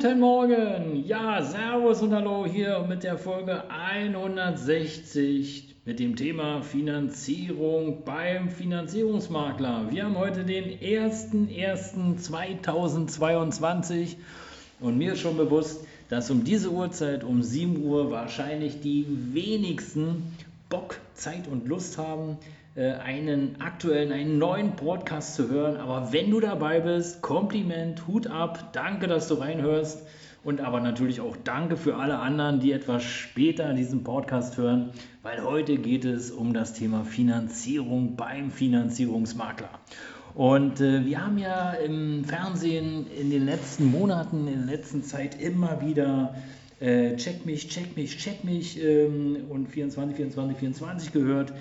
Guten Morgen, ja, Servus und Hallo hier mit der Folge 160 mit dem Thema Finanzierung beim Finanzierungsmakler. Wir haben heute den 01.01.2022 und mir ist schon bewusst, dass um diese Uhrzeit, um 7 Uhr, wahrscheinlich die wenigsten Bock, Zeit und Lust haben, einen aktuellen, einen neuen Podcast zu hören. Aber wenn du dabei bist, Kompliment, Hut ab, danke, dass du reinhörst. Und aber natürlich auch danke für alle anderen, die etwas später diesen Podcast hören, weil heute geht es um das Thema Finanzierung beim Finanzierungsmakler. Und äh, wir haben ja im Fernsehen in den letzten Monaten, in der letzten Zeit immer wieder äh, Check mich, check mich, check mich ähm, und 24, 24, 24 gehört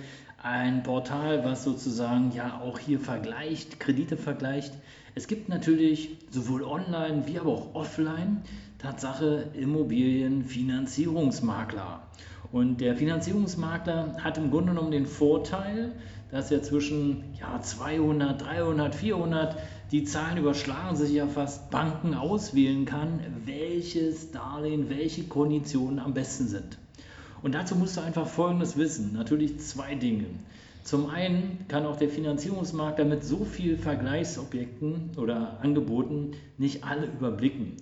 ein Portal, was sozusagen ja auch hier vergleicht, Kredite vergleicht. Es gibt natürlich sowohl online wie aber auch offline Tatsache Immobilienfinanzierungsmakler. Und der Finanzierungsmakler hat im Grunde genommen den Vorteil, dass er zwischen ja, 200, 300, 400, die Zahlen überschlagen sich ja fast, Banken auswählen kann, welches Darlehen, welche Konditionen am besten sind. Und dazu musst du einfach Folgendes wissen. Natürlich zwei Dinge. Zum einen kann auch der Finanzierungsmarkt damit so viel Vergleichsobjekten oder Angeboten nicht alle überblicken.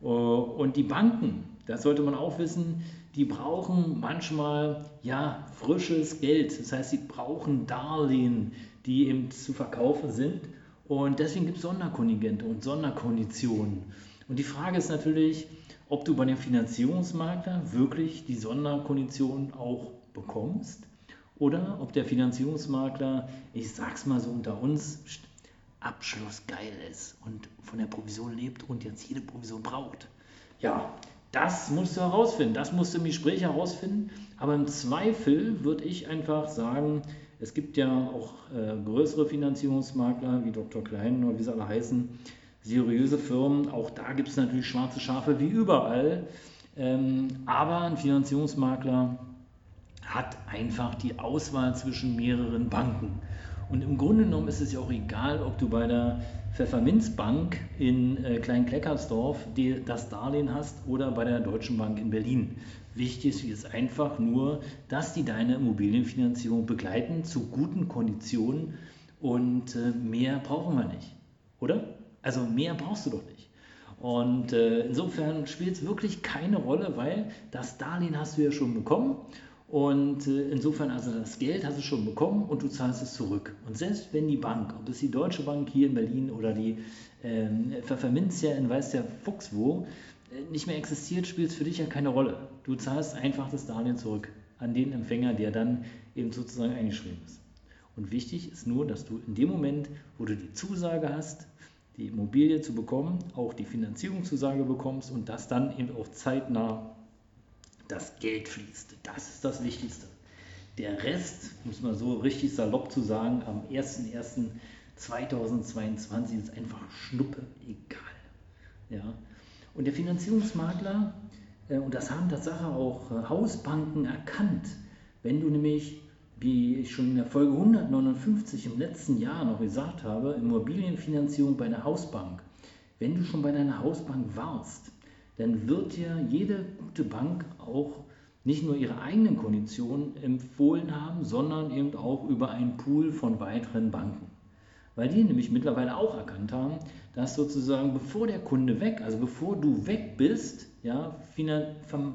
Und die Banken, das sollte man auch wissen, die brauchen manchmal ja frisches Geld. Das heißt, sie brauchen Darlehen, die eben zu verkaufen sind. Und deswegen gibt es Sonderkontingente und Sonderkonditionen. Und die Frage ist natürlich, ob du bei dem Finanzierungsmakler wirklich die Sonderkonditionen auch bekommst oder ob der Finanzierungsmakler, ich sag's mal so unter uns, abschlussgeil ist und von der Provision lebt und jetzt jede Provision braucht. Ja, das musst du herausfinden, das musst du im Gespräch herausfinden. Aber im Zweifel würde ich einfach sagen, es gibt ja auch äh, größere Finanzierungsmakler wie Dr. Klein oder wie sie alle heißen, seriöse Firmen. Auch da gibt es natürlich schwarze Schafe wie überall. Ähm, aber ein Finanzierungsmakler hat einfach die Auswahl zwischen mehreren Banken. Und im Grunde genommen ist es ja auch egal, ob du bei der Pfefferminzbank in äh, Kleinkleckersdorf das Darlehen hast oder bei der Deutschen Bank in Berlin. Wichtig ist einfach nur, dass die deine Immobilienfinanzierung begleiten zu guten Konditionen und äh, mehr brauchen wir nicht. Oder? Also mehr brauchst du doch nicht. Und äh, insofern spielt es wirklich keine Rolle, weil das Darlehen hast du ja schon bekommen. Und äh, insofern, also das Geld hast du schon bekommen und du zahlst es zurück. Und selbst wenn die Bank, ob es die Deutsche Bank hier in Berlin oder die ähm, Pfefferminzia in weiß der Fuchs wo, äh, nicht mehr existiert, spielt es für dich ja keine Rolle. Du zahlst einfach das Darlehen zurück an den Empfänger, der dann eben sozusagen eingeschrieben ist. Und wichtig ist nur, dass du in dem Moment, wo du die Zusage hast, die Immobilie zu bekommen, auch die Finanzierungszusage bekommst und dass dann eben auch zeitnah das Geld fließt. Das ist das Wichtigste. Der Rest, muss man so richtig salopp zu sagen, am 01.01.2022 ist einfach Schnuppe egal. Ja? Und der Finanzierungsmakler, äh, und das haben Tatsache auch äh, Hausbanken erkannt, wenn du nämlich wie ich schon in der Folge 159 im letzten Jahr noch gesagt habe, Immobilienfinanzierung bei einer Hausbank. Wenn du schon bei deiner Hausbank warst, dann wird dir jede gute Bank auch nicht nur ihre eigenen Konditionen empfohlen haben, sondern eben auch über einen Pool von weiteren Banken. Weil die nämlich mittlerweile auch erkannt haben, dass sozusagen bevor der Kunde weg, also bevor du weg bist, ja,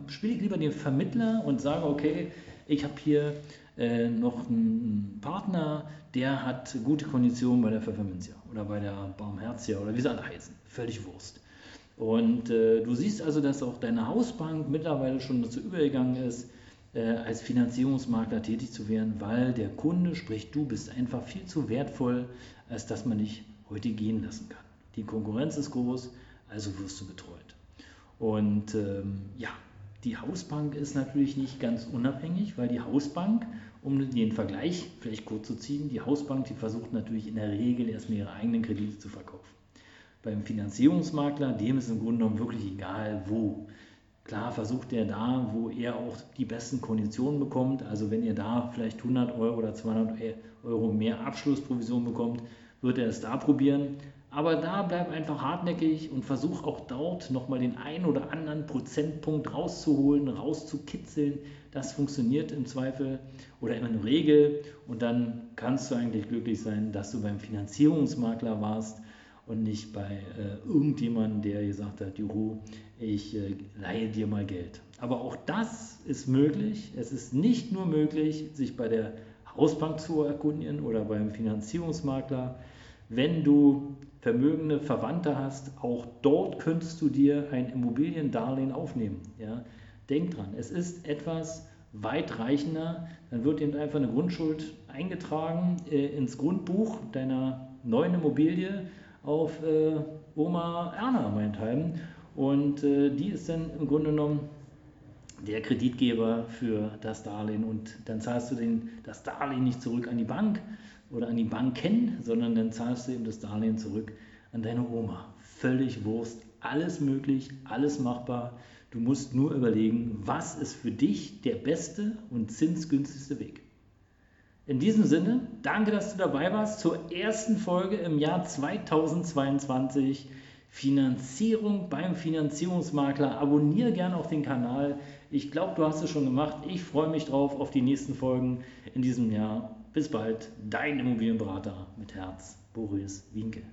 spiele ich lieber den Vermittler und sage, okay, ich habe hier äh, noch einen Partner, der hat gute Konditionen bei der Pfefferminzia oder bei der Baumherzia oder wie sie alle heißen. Völlig Wurst. Und äh, du siehst also, dass auch deine Hausbank mittlerweile schon dazu übergegangen ist, äh, als Finanzierungsmakler tätig zu werden, weil der Kunde, sprich du, bist einfach viel zu wertvoll, als dass man dich heute gehen lassen kann. Die Konkurrenz ist groß, also wirst du betreut. Und ähm, ja, die Hausbank ist natürlich nicht ganz unabhängig, weil die Hausbank, um den Vergleich vielleicht kurz zu ziehen, die Hausbank, die versucht natürlich in der Regel erstmal ihre eigenen Kredite zu verkaufen. Beim Finanzierungsmakler, dem ist im Grunde genommen wirklich egal, wo. Klar versucht er da, wo er auch die besten Konditionen bekommt. Also wenn ihr da vielleicht 100 Euro oder 200 Euro mehr Abschlussprovision bekommt, wird er es da probieren. Aber da bleib einfach hartnäckig und versuch auch dort nochmal den einen oder anderen Prozentpunkt rauszuholen, rauszukitzeln. Das funktioniert im Zweifel oder in der Regel. Und dann kannst du eigentlich glücklich sein, dass du beim Finanzierungsmakler warst und nicht bei äh, irgendjemandem, der gesagt hat, Juhu, ich äh, leihe dir mal Geld. Aber auch das ist möglich. Es ist nicht nur möglich, sich bei der Hausbank zu erkundigen oder beim Finanzierungsmakler. Wenn du vermögende Verwandte hast, auch dort könntest du dir ein Immobiliendarlehen aufnehmen. Ja? Denk dran, es ist etwas weitreichender. Dann wird eben einfach eine Grundschuld eingetragen äh, ins Grundbuch deiner neuen Immobilie auf äh, Oma Erna meinethalben. Und äh, die ist dann im Grunde genommen der Kreditgeber für das Darlehen. Und dann zahlst du den, das Darlehen nicht zurück an die Bank oder an die Banken, sondern dann zahlst du eben das Darlehen zurück an deine Oma. Völlig Wurst, alles möglich, alles machbar. Du musst nur überlegen, was ist für dich der beste und zinsgünstigste Weg. In diesem Sinne, danke, dass du dabei warst zur ersten Folge im Jahr 2022. Finanzierung beim Finanzierungsmakler. Abonniere gerne auch den Kanal. Ich glaube, du hast es schon gemacht. Ich freue mich drauf auf die nächsten Folgen in diesem Jahr. Bis bald, dein Immobilienberater mit Herz, Boris Winke.